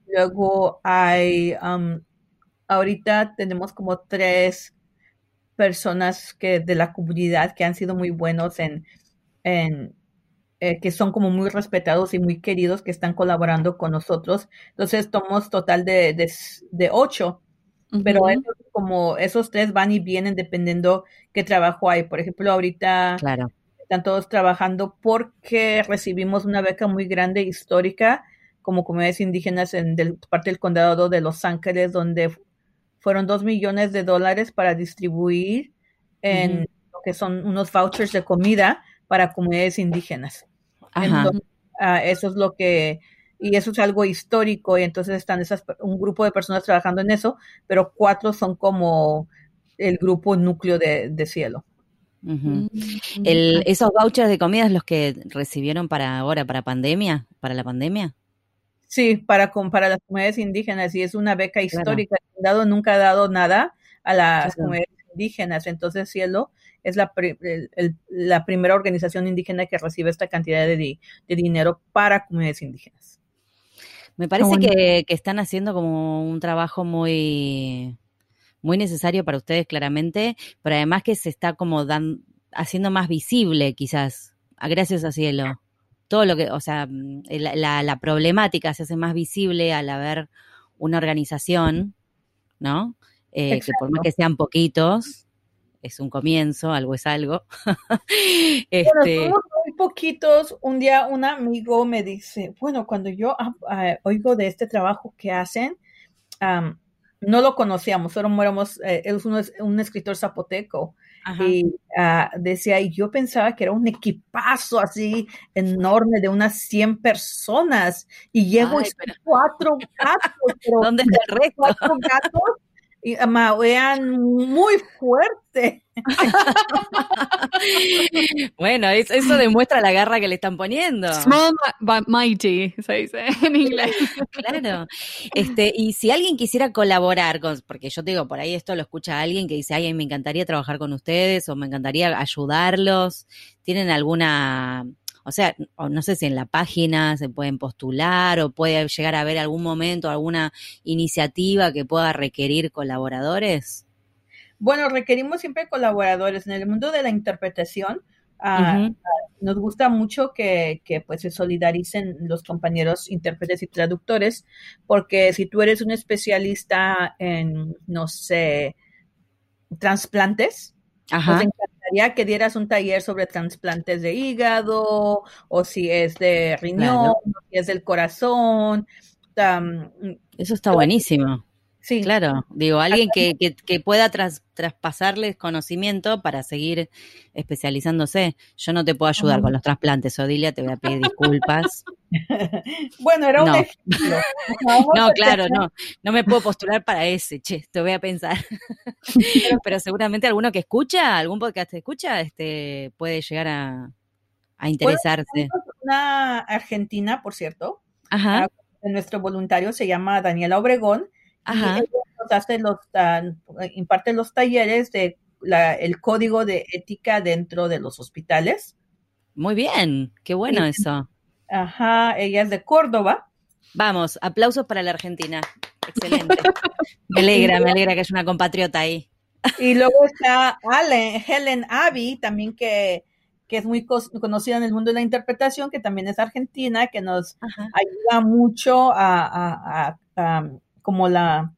Luego hay, am, ahorita tenemos como tres personas que de la comunidad que han sido muy buenos en, en eh, que son como muy respetados y muy queridos que están colaborando con nosotros. Entonces, tomamos total de, de, de ocho pero como esos tres van y vienen dependiendo qué trabajo hay. Por ejemplo, ahorita Claro. están todos trabajando porque recibimos una beca muy grande histórica como comunidades indígenas en del, parte del condado de Los Ángeles, donde fu- fueron dos millones de dólares para distribuir en lo que son unos vouchers de comida para comunidades indígenas. Ajá. Entonces, ah, eso es lo que, y eso es algo histórico, y entonces están esas, un grupo de personas trabajando en eso, pero cuatro son como el grupo núcleo de, de cielo. Mm. El, ¿Esos vouchers de comida es los que recibieron para ahora, para pandemia? ¿Para la pandemia? Sí, para, con- para las comunidades indígenas, y es una beca histórica. El condado nunca ha dado nada a las Claro. comunidades indígenas, entonces Cielo es la, pri- el- el- la primera organización indígena que recibe esta cantidad de, di- de dinero para comunidades indígenas. Me parece bueno. que, que están haciendo como un trabajo muy, muy necesario para ustedes, claramente, pero además que se está como dan, haciendo más visible, quizás, a- gracias a Cielo. Todo lo que, o sea, mm, la, la- la problemática se hace más visible al haber una organización, ¿no? Eh, que por más que sean poquitos, es un comienzo, algo es algo. Bueno, este, somos muy poquitos. Un día un amigo me dice, bueno, cuando yo ah, ah, oigo de este trabajo que hacen, no lo conocíamos, solo éramos, eh, es un, un escritor zapoteco. y ah, decía, y yo pensaba que era un equipazo así enorme de unas 100 personas y llevo cuatro gatos. ¿Dónde está el resto? Cuatro gatos y vean muy fuerte. bueno, eso, demuestra la garra que le están poniendo. Small but mighty, se dice en inglés. claro. Este, y si alguien quisiera colaborar con, porque yo te digo, por ahí esto lo escucha alguien que dice, ay, me encantaría trabajar con ustedes o me encantaría ayudarlos. ¿Tienen alguna o sea, no sé si en la página se pueden postular o puede llegar a haber algún momento, alguna iniciativa que pueda requerir colaboradores. Bueno, requerimos siempre colaboradores. En el mundo de la interpretación, ah, nos gusta mucho que, pues se solidaricen los compañeros intérpretes y traductores, porque si tú eres un especialista en, no sé, trasplantes, Ajá que dieras un taller sobre trasplantes de hígado, o si es de riñón, o si es del corazón. Eso está buenísimo. Sí. Claro, digo, alguien que, que, pueda traspasarles conocimiento para seguir especializándose. Yo no te puedo ayudar con los trasplantes, Odilia, te voy a pedir disculpas. bueno, era un no. ejemplo. no, claro, no. No me puedo postular para ese, che, te voy a pensar. Pero seguramente alguno que escucha, algún podcast que escucha, este, puede llegar a, a interesarse. una argentina, por cierto. Ajá. Nuestro voluntario se llama Daniela Obregón Ajá. nos hace los, imparte los talleres de el código de ética dentro de los hospitales. Muy bien, qué bueno eso. Ajá, ella es de Córdoba. Vamos, aplausos para la Argentina. Excelente. me alegra, me alegra que haya una compatriota ahí. Y luego está Helen Abbey, también que, que es muy conocida en el mundo de la interpretación, que también es argentina, que nos ayuda mucho a, como la,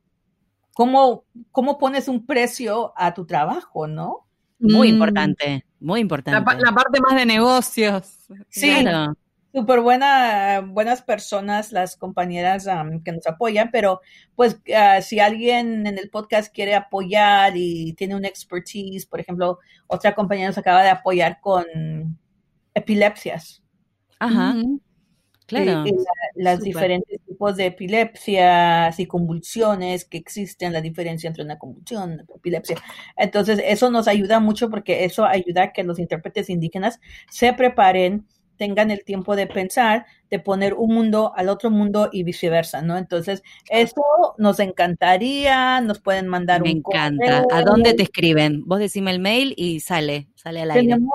cómo, cómo pones un precio a tu trabajo, ¿no? Muy mm. importante, muy importante. La, parte más de negocios. Sí, súper buena, buenas personas las compañeras que nos apoyan, pero pues ah, si alguien en el podcast quiere apoyar y tiene una expertise, por ejemplo, otra compañera nos acaba de apoyar con epilepsias. Ajá. Claro. las diferentes tipos de epilepsias y convulsiones que existen, la diferencia entre una convulsión y una epilepsia. Entonces, eso nos ayuda mucho porque eso ayuda a que los intérpretes indígenas se preparen, tengan el tiempo de pensar, de poner un mundo al otro mundo y viceversa, ¿no? Entonces, eso nos encantaría, nos pueden mandar Me encanta. ¿A dónde te escriben? Vos decime el mail y sale, sale al aire. Tenemos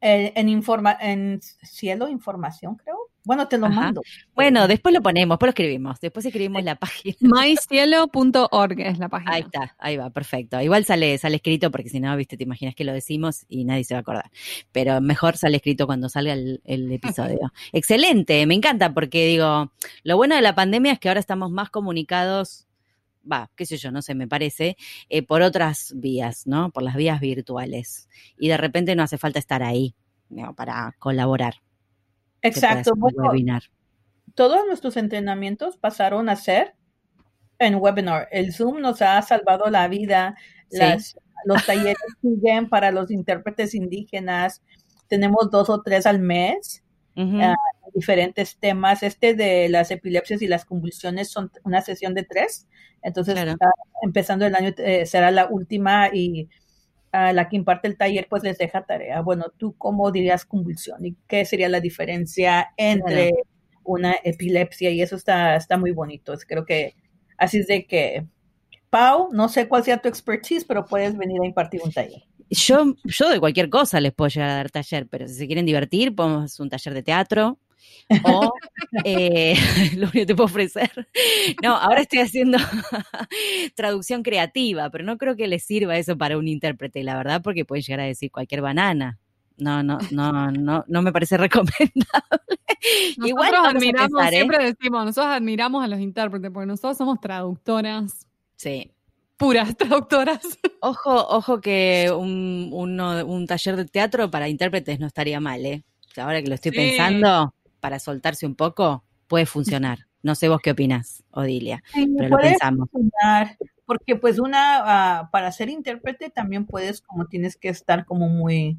en, informa en cielo información, creo. Bueno, te lo mando. Bueno, después lo ponemos, después lo escribimos, después escribimos la página. mycielo.org es la página. Ahí está, ahí va, perfecto. Igual sale, sale escrito porque si no, viste, te imaginas que lo decimos y nadie se va a acordar. Pero mejor sale escrito cuando salga el, el episodio. Excelente, me encanta porque digo, lo bueno de la pandemia es que ahora estamos más comunicados va, qué sé yo, no sé, me parece, eh, por otras vías, ¿no? Por las vías virtuales. Y de repente no hace falta estar ahí para colaborar. Exacto. Bueno, todos nuestros entrenamientos pasaron a ser en webinar. El Zoom nos ha salvado la vida. Las, los talleres siguen para los intérpretes indígenas. Tenemos dos o tres al mes diferentes temas. Este de las epilepsias y las convulsiones son una sesión de tres, entonces empezando el año eh, será la última y a la que imparte el taller pues les deja tarea. Bueno, ¿tú cómo dirías convulsión y qué sería la diferencia entre una epilepsia? Y eso está, está muy bonito. Creo que así es de que, Pau, no sé cuál sea tu expertise, pero puedes venir a impartir un taller. Yo, yo de cualquier cosa les puedo llegar a dar taller, pero si se quieren divertir, podemos un taller de teatro, o eh, lo único que te puedo ofrecer. No, ahora estoy haciendo traducción creativa, pero no creo que les sirva eso para un intérprete, la verdad, porque pueden llegar a decir cualquier banana. No, no, no, no, no me parece recomendable. Igual admiramos, ¿eh? siempre decimos, nosotros admiramos a los intérpretes, porque nosotros somos traductoras. Sí. Puras traductoras. Ojo, ojo que un, un taller de teatro para intérpretes no estaría mal, ¿eh? Ahora que lo estoy pensando, para soltarse un poco, puede funcionar. No sé vos qué opinas, Odilia, pero lo pensamos. porque pues una, ah, para ser intérprete también puedes, como tienes que estar como muy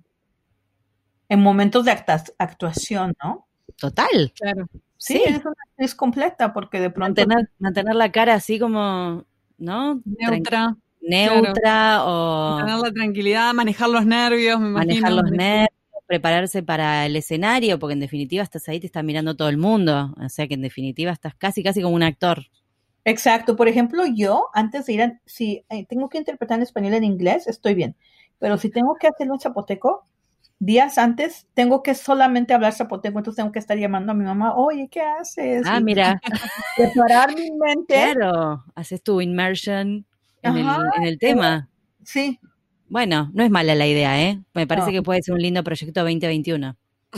en momentos de actuación, ¿no? Total. Claro. Sí, es una actriz completa, porque de pronto... Mantener, mantener la cara así como, ¿no? Neutra. Neutra o... Tener la tranquilidad, manejar los nervios, me manejar imagino. los nervios, prepararse para el escenario, porque en definitiva estás ahí, te está mirando todo el mundo. O sea que en definitiva estás casi, casi como un actor. Exacto. Por ejemplo, yo, antes de ir a, si eh, tengo que interpretar en español en inglés, estoy bien. Pero si tengo que hacerlo en zapoteco, días antes tengo que solamente hablar zapoteco, entonces tengo que estar llamando a mi mamá, oye, ¿qué haces? Ah, Y mira. Preparar mi mente. Claro, haces tu immersion en, el, en el tema. Sí, Bueno, no es mala la idea, ¿eh? Me parece No. que puede ser un lindo proyecto 2021.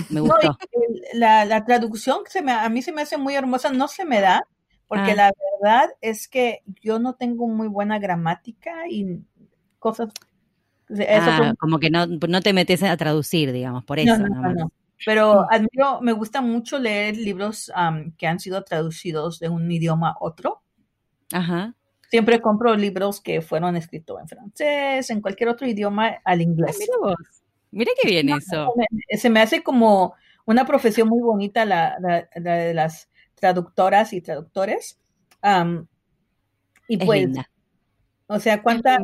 Me No, gustó. el- la, la traducción se me, a mí se me hace muy hermosa, no se me da, porque Ah. la verdad es que yo no tengo muy buena gramática y cosas. Eso Ah, fue- como que no, no te metes a traducir, digamos, por eso. no, no, no, no. Pero admiro, me gusta mucho leer libros am, que han sido traducidos de un idioma a otro. Ajá. Siempre compro libros que fueron escritos en francés, en cualquier otro idioma al Ah, inglés. mira vos. Mira qué bien eso. Me- se me hace como una profesión muy bonita la, la- la de las traductoras y traductores. Y Es pues, linda. o sea, ¿cuánta,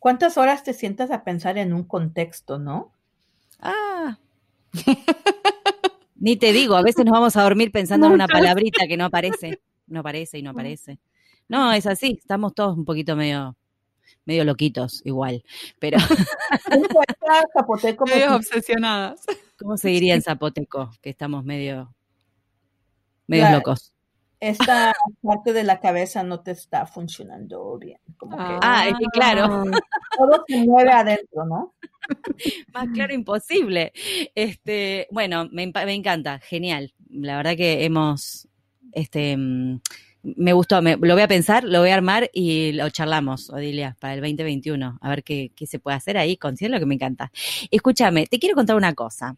¿cuántas horas te sientas a pensar en un contexto, no? Ah. Ni te digo, a veces nos vamos a dormir pensando en una palabrita que no aparece, no aparece y no aparece. No, es así, estamos todos un poquito medio, medio loquitos igual. Pero, medios Porque obsesionadas. ¿cómo se diría en zapoteco? Que estamos medio, medio La- locos. Esta parte de la cabeza no te está funcionando bien. Como que Ah, es que claro. todo se mueve adentro, ¿no? Más claro imposible. Este, bueno, me, me encanta, genial. La verdad que hemos, este, mm, me gustó, me- lo voy a pensar, lo voy a armar y lo charlamos, Odilia, para el 2021, a ver qué, se puede hacer ahí con Cielo, que me encanta. Escúchame, te quiero contar una cosa.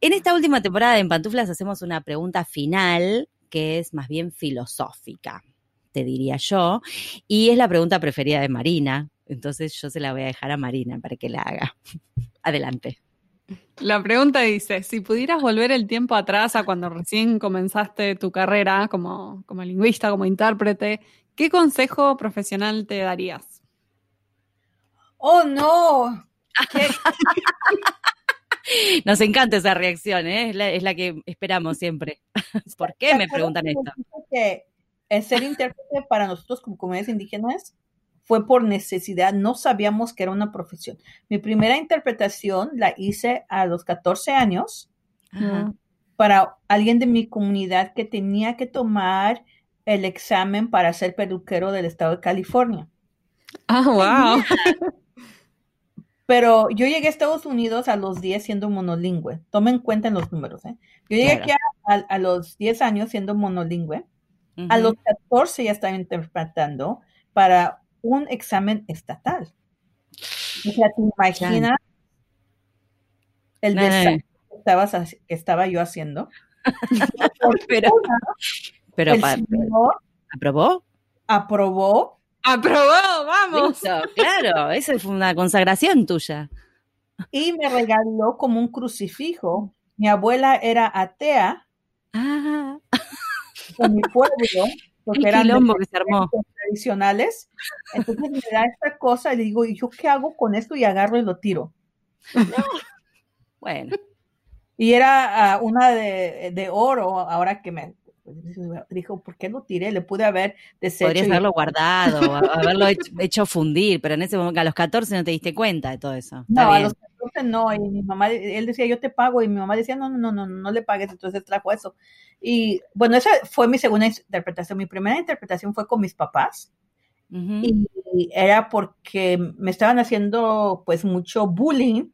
En esta última temporada de En Pantuflas hacemos una pregunta final que es más bien filosófica, te diría yo, y es la pregunta preferida de Marina, entonces yo se la voy a dejar a Marina para que la haga. Adelante. La pregunta dice, si pudieras volver el tiempo atrás a cuando recién comenzaste tu carrera como, como lingüista, como intérprete, ¿qué consejo profesional te darías? Oh, no. Nos encanta esa reacción, ¿eh? es, la, es la que esperamos siempre. ¿Por qué me preguntan esto? Que el ser intérprete para nosotros como comunidades indígenas fue por necesidad, no sabíamos que era una profesión. Mi primera interpretación la hice a los 14 años Ajá. para alguien de mi comunidad que tenía que tomar el examen para ser peluquero del estado de California. Ah, wow. Pero yo llegué a Estados Unidos a los 10 siendo monolingüe. Tomen en cuenta en los números. ¿eh? Yo llegué Claro. aquí a, a- a los 10 años siendo monolingüe. A los 14 ya estaba interpretando para un examen estatal. O sea, te imaginas el desastre que, estabas haci- que estaba yo haciendo. Pero, pero el pa- señor ¿aprobó? aprobó ¡Aprobado! ¡Vamos! Listo, claro, esa fue una consagración tuya. y me regaló como un crucifijo. Mi abuela era atea Ah, en mi pueblo, porque el quilombo que se armó. tradicionales. Entonces me da esta cosa y le digo, ¿y yo qué hago con esto? Y agarro y lo tiro. Bueno, Y era ah, una de, de oro, ahora que me dijo, ¿por qué lo tiré? Le pude haber deshecho. podrías y- haberlo guardado, a- haberlo hecho, hecho fundir, pero en ese momento, a los 14 no te diste cuenta de todo eso. No, a los 14 no, y mi mamá, él decía, yo te pago, y mi mamá decía, no, no, no, no, no le pagues, entonces trajo eso. Y bueno, esa fue mi segunda interpretación. Mi primera interpretación fue con mis papás, y era porque me estaban haciendo pues mucho bullying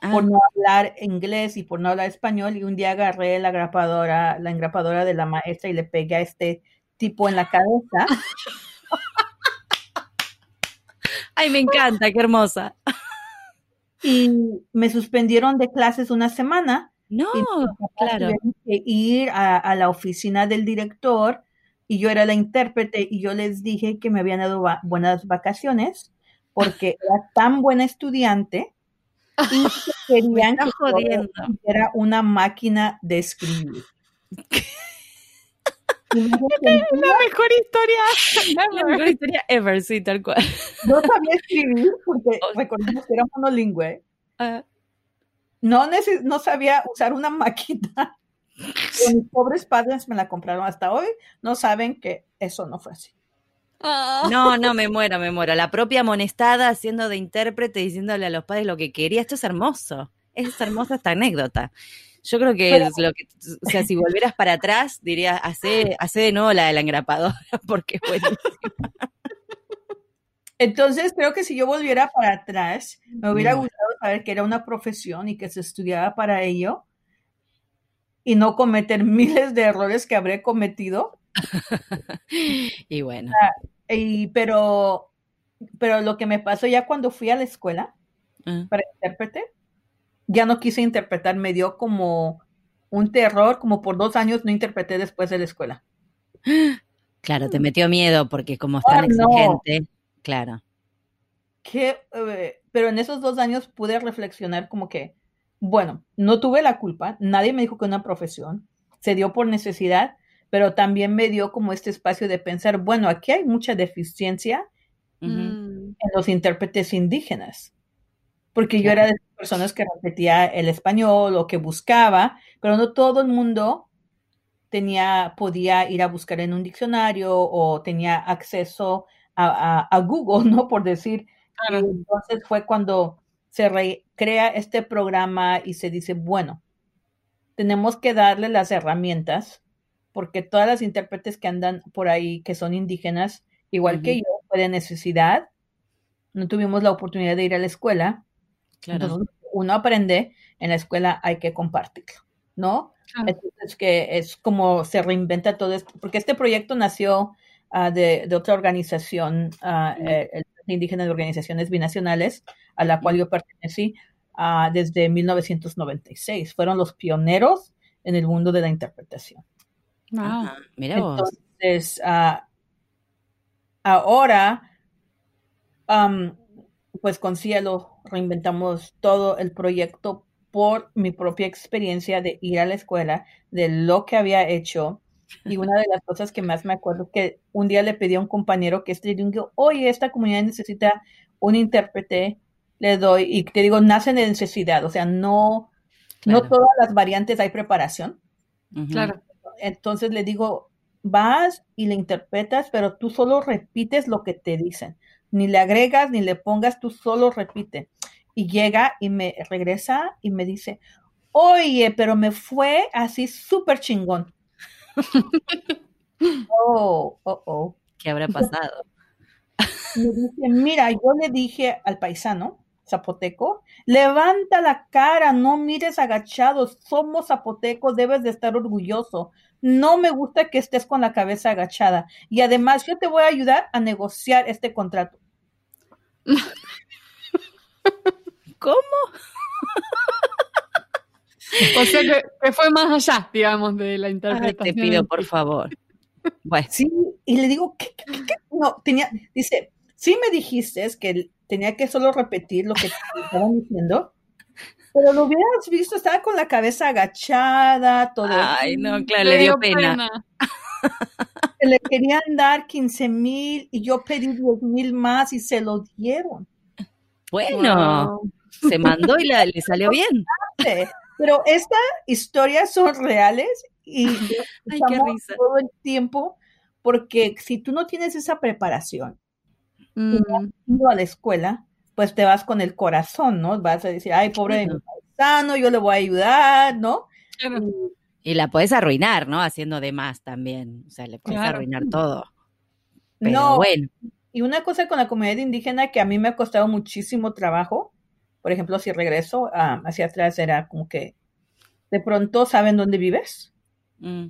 Ah, por no hablar inglés y por no hablar español, y un día agarré la grapadora, la engrapadora de la maestra y le pegué a este tipo en la cabeza. Ay, me encanta, qué hermosa. Y me suspendieron de clases una semana No, y claro. tuvieron que ir a, a la oficina del director y yo era la intérprete y yo les dije que me habían dado buenas vacaciones porque era tan buena estudiante y querían que era una máquina de escribir. la mejor historia. La mejor historia ever, sí, tal cual. No sabía escribir porque recordemos que era monolingüe. Ah. No, no sabía usar una máquina. Mis pobres padres me la compraron hasta hoy. No saben que eso no fue así. Ah. No, no, me muero, me muero. La propia amonestada haciendo de intérprete, diciéndole a los padres lo que quería. Esto es hermoso. Es hermosa esta anécdota. Yo creo que, es lo que, o sea, si volvieras para atrás, diría, hace, hace de nuevo la de la engrapadora, porque fue Entonces, creo que si yo volviera para atrás, me hubiera gustado saber que era una profesión y que se estudiaba para ello y no cometer miles de errores que habré cometido. y bueno. Y, pero, pero lo que me pasó ya cuando fui a la escuela ah. para intérprete, ya no quise interpretar, me dio como un terror, como por dos años no interpreté después de la escuela. Claro, te metió miedo porque como es tan ah, exigente, claro. Que, eh, pero en esos dos años pude reflexionar como que, bueno, no tuve la culpa, nadie me dijo que una profesión, se dio por necesidad, pero también me dio como este espacio de pensar, bueno, aquí hay mucha deficiencia en los intérpretes indígenas porque yo era de personas que repetía el español o que buscaba, pero no todo el mundo tenía, podía ir a buscar en un diccionario o tenía acceso a, Google, ¿no? Por decir. Entonces fue cuando se crea este programa y se dice, bueno, tenemos que darle las herramientas, porque todas las intérpretes que andan por ahí, que son indígenas, igual que yo, fue de necesidad, no tuvimos la oportunidad de ir a la escuela, entonces, uno aprende, en la escuela hay que compartirlo, ¿no? Entonces, que es como se reinventa todo esto, porque este proyecto nació ah, de, otra organización, uh, el Indígena de Organizaciones Binacionales, a la cual yo pertenecí uh, desde 1996. Fueron los pioneros en el mundo de la interpretación. Wow. Mira Entonces, ahora, pues con Cielo reinventamos todo el proyecto por mi propia experiencia de ir a la escuela, de lo que había hecho. Y una de las cosas que más me acuerdo que un día le pedí a un compañero que es trilingüe, oye, esta comunidad necesita un intérprete, le doy, y te digo, nace de necesidad, o sea, no, no todas las variantes hay preparación. Claro. Entonces le digo, vas y le interpretas, pero tú solo repites lo que te dicen ni le agregas ni le pongas, tú solo repite. Y llega y me regresa y me dice, oye, pero me fue así súper chingón. oh, oh, oh. ¿Qué habrá pasado? Me dice, mira, yo le dije al paisano zapoteco, levanta la cara, no mires agachados, somos zapotecos, debes de estar orgulloso. No me gusta que estés con la cabeza agachada. Y además, yo te voy a ayudar a negociar este contrato. ¿Cómo? o sea que, fue más allá, digamos, de la interpretación. te pido, por favor. Bueno. Sí, y le digo, ¿qué, No, tenía, dice, sí me dijiste que tenía que solo repetir lo que te estaban diciendo, pero lo hubieras visto, estaba con la cabeza agachada, todo. Ay, no, claro, le dio pena. le querían dar 15 mil y yo pedí 10 mil más y se lo dieron. Bueno, se mandó y le salió bien. Pero estas historias son reales y Ay, qué risa. todo el tiempo porque si tú no tienes esa preparación mm. y a la escuela, pues te vas con el corazón, ¿no? Vas a decir, ay, pobre de mi paisano, yo le voy a ayudar, ¿no? Y la puedes arruinar, ¿no? Haciendo de más también. O sea, le puedes arruinar todo. no, bueno. Y una cosa con la comunidad indígena que a mí me ha costado muchísimo trabajo, por ejemplo, si regreso ah, hacia atrás, era como que de pronto saben dónde vives. Mm.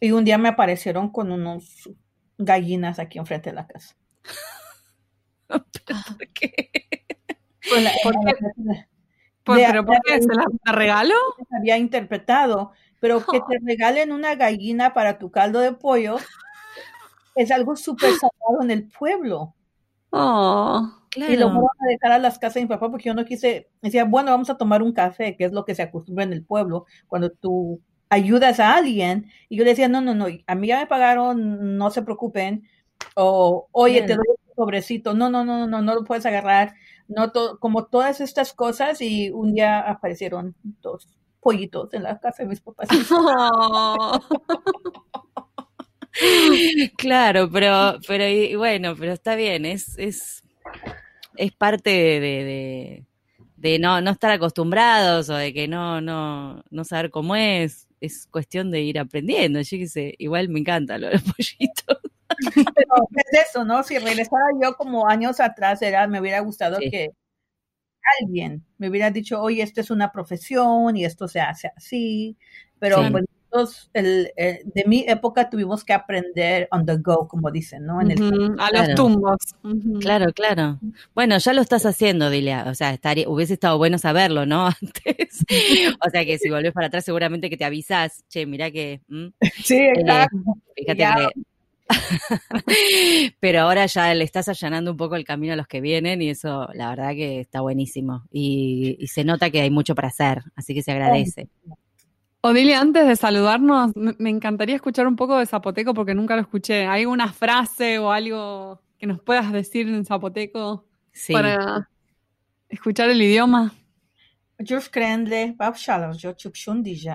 Y un día me aparecieron con unos gallinas aquí enfrente de la casa. ¿Por qué? ¿Pero por qué? ¿Se la regaló? Había interpretado pero que te regalen una gallina para tu caldo de pollo. es algo súper sagrado en el pueblo. Oh, Claro. Y lo fueron a dejar a las casas de mi papá porque yo no quise, decía, bueno, vamos a tomar un café, que es lo que se acostumbra en el pueblo, cuando tú ayudas a alguien. Y yo le decía, no, no, no, a mí ya me pagaron, no se preocupen. O, oye, te doy un sobrecito. No, no, no, no, no, no lo puedes agarrar. No to- como todas estas cosas y un día aparecieron dos pollitos en la casa de mis papás. Oh. Claro, pero, pero y, bueno, pero está bien, es, es, es parte de, de, de- de no, no estar acostumbrados o de que no, no, no saber cómo es. Es cuestión de ir aprendiendo. Yo qué sé, igual me encanta lo de los pollitos. Pero es eso, ¿no? Si regresara yo como años atrás, era, me hubiera gustado Sí. que alguien me hubiera dicho, oye, esto es una profesión y esto se hace así. Pero Sí. pues el, el- de mi época tuvimos que aprender on the go, como dicen, ¿no? En el, A Claro. los tumbos. Claro, claro. Bueno, ya lo estás haciendo, Dilia. O sea, estaría, hubiese estado bueno saberlo, ¿no? Antes. O sea que si volvés para atrás, seguramente que te avisás. Che, mirá que. ¿m? Sí, Eh, exacto. Fíjate Ya. que. Pero ahora ya le estás allanando un poco el camino a los que vienen y eso, la verdad que está buenísimo. Y, y se nota que hay mucho para hacer, así que se agradece. Odilia, antes de saludarnos, me me encantaría escuchar un poco de zapoteco porque nunca lo escuché. ¿Hay una frase o algo que nos puedas decir en zapoteco Sí. para escuchar el idioma? Yo.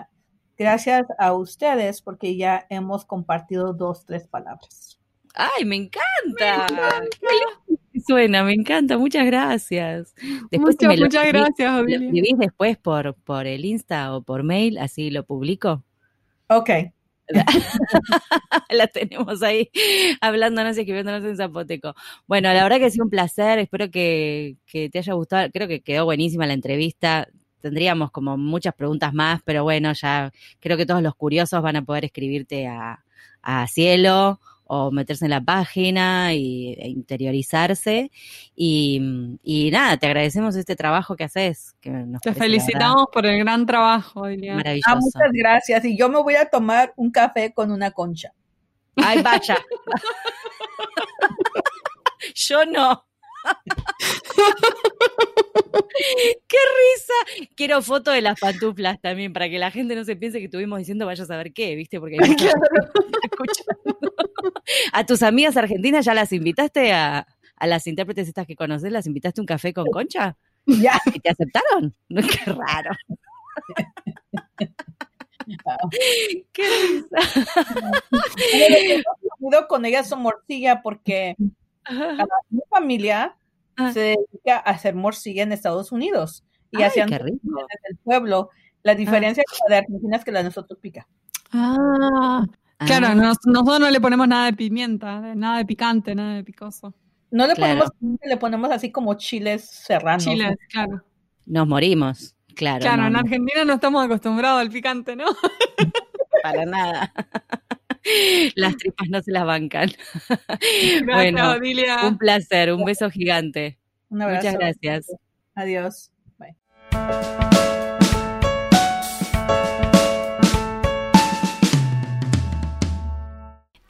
Gracias a ustedes porque ya hemos compartido dos, tres palabras. ¡Ay, me encanta! Lindo que Suena, me encanta, muchas gracias. Después muchas, me lo muchas gracias, ¿Lo Odilia. escribís después por, por el Insta o por mail? Así lo publico. Ok, la tenemos ahí hablándonos y escribiéndonos en zapoteco. Bueno, la verdad que ha sido un placer, espero que, que te haya gustado, creo que quedó buenísima la entrevista. Tendríamos como muchas preguntas más, pero bueno, ya creo que todos los curiosos van a poder escribirte a, a Cielo o meterse en la página y, e interiorizarse. Y, y nada, te agradecemos este trabajo que haces. Que nos Te felicitamos por el gran trabajo, verdad, Odilia. ah, Maravilloso. muchas gracias. Y yo me voy a tomar un café con una concha. Ay, vaya. Yo no. ¡Qué risa! Quiero foto de las pantuflas también, para que la gente no se piense que estuvimos diciendo vaya a saber qué, ¿viste? Porque hay mucha escuchando. ¿A tus amigas argentinas ya las invitaste a, a las intérpretes estas que conoces? ¿Las invitaste a un café con concha? Ya. ¿Y te aceptaron? No, qué raro. ¡Qué risa! He con ella su morcilla porque mi familia Ah. se dedica a hacer morcilla en Estados Unidos y Ay, hacían el pueblo. La diferencia con la de Argentina es que la de nosotros pica. Ah, claro, Ah, nos- nosotros no le ponemos nada de pimienta, nada de picante, nada de picoso. No le Claro. ponemos, le ponemos así como chiles serranos. Chile, claro. Nos morimos. Claro, Claro, no, en no, Argentina no estamos acostumbrados al picante, ¿no? para nada. Las tripas no se las bancan. Gracias, Bueno, Odilia. Un placer, un beso gigante. Un abrazo. Muchas gracias. Adiós. Bye.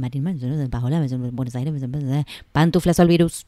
Marín, Buenos Aires, Pantuflas al virus.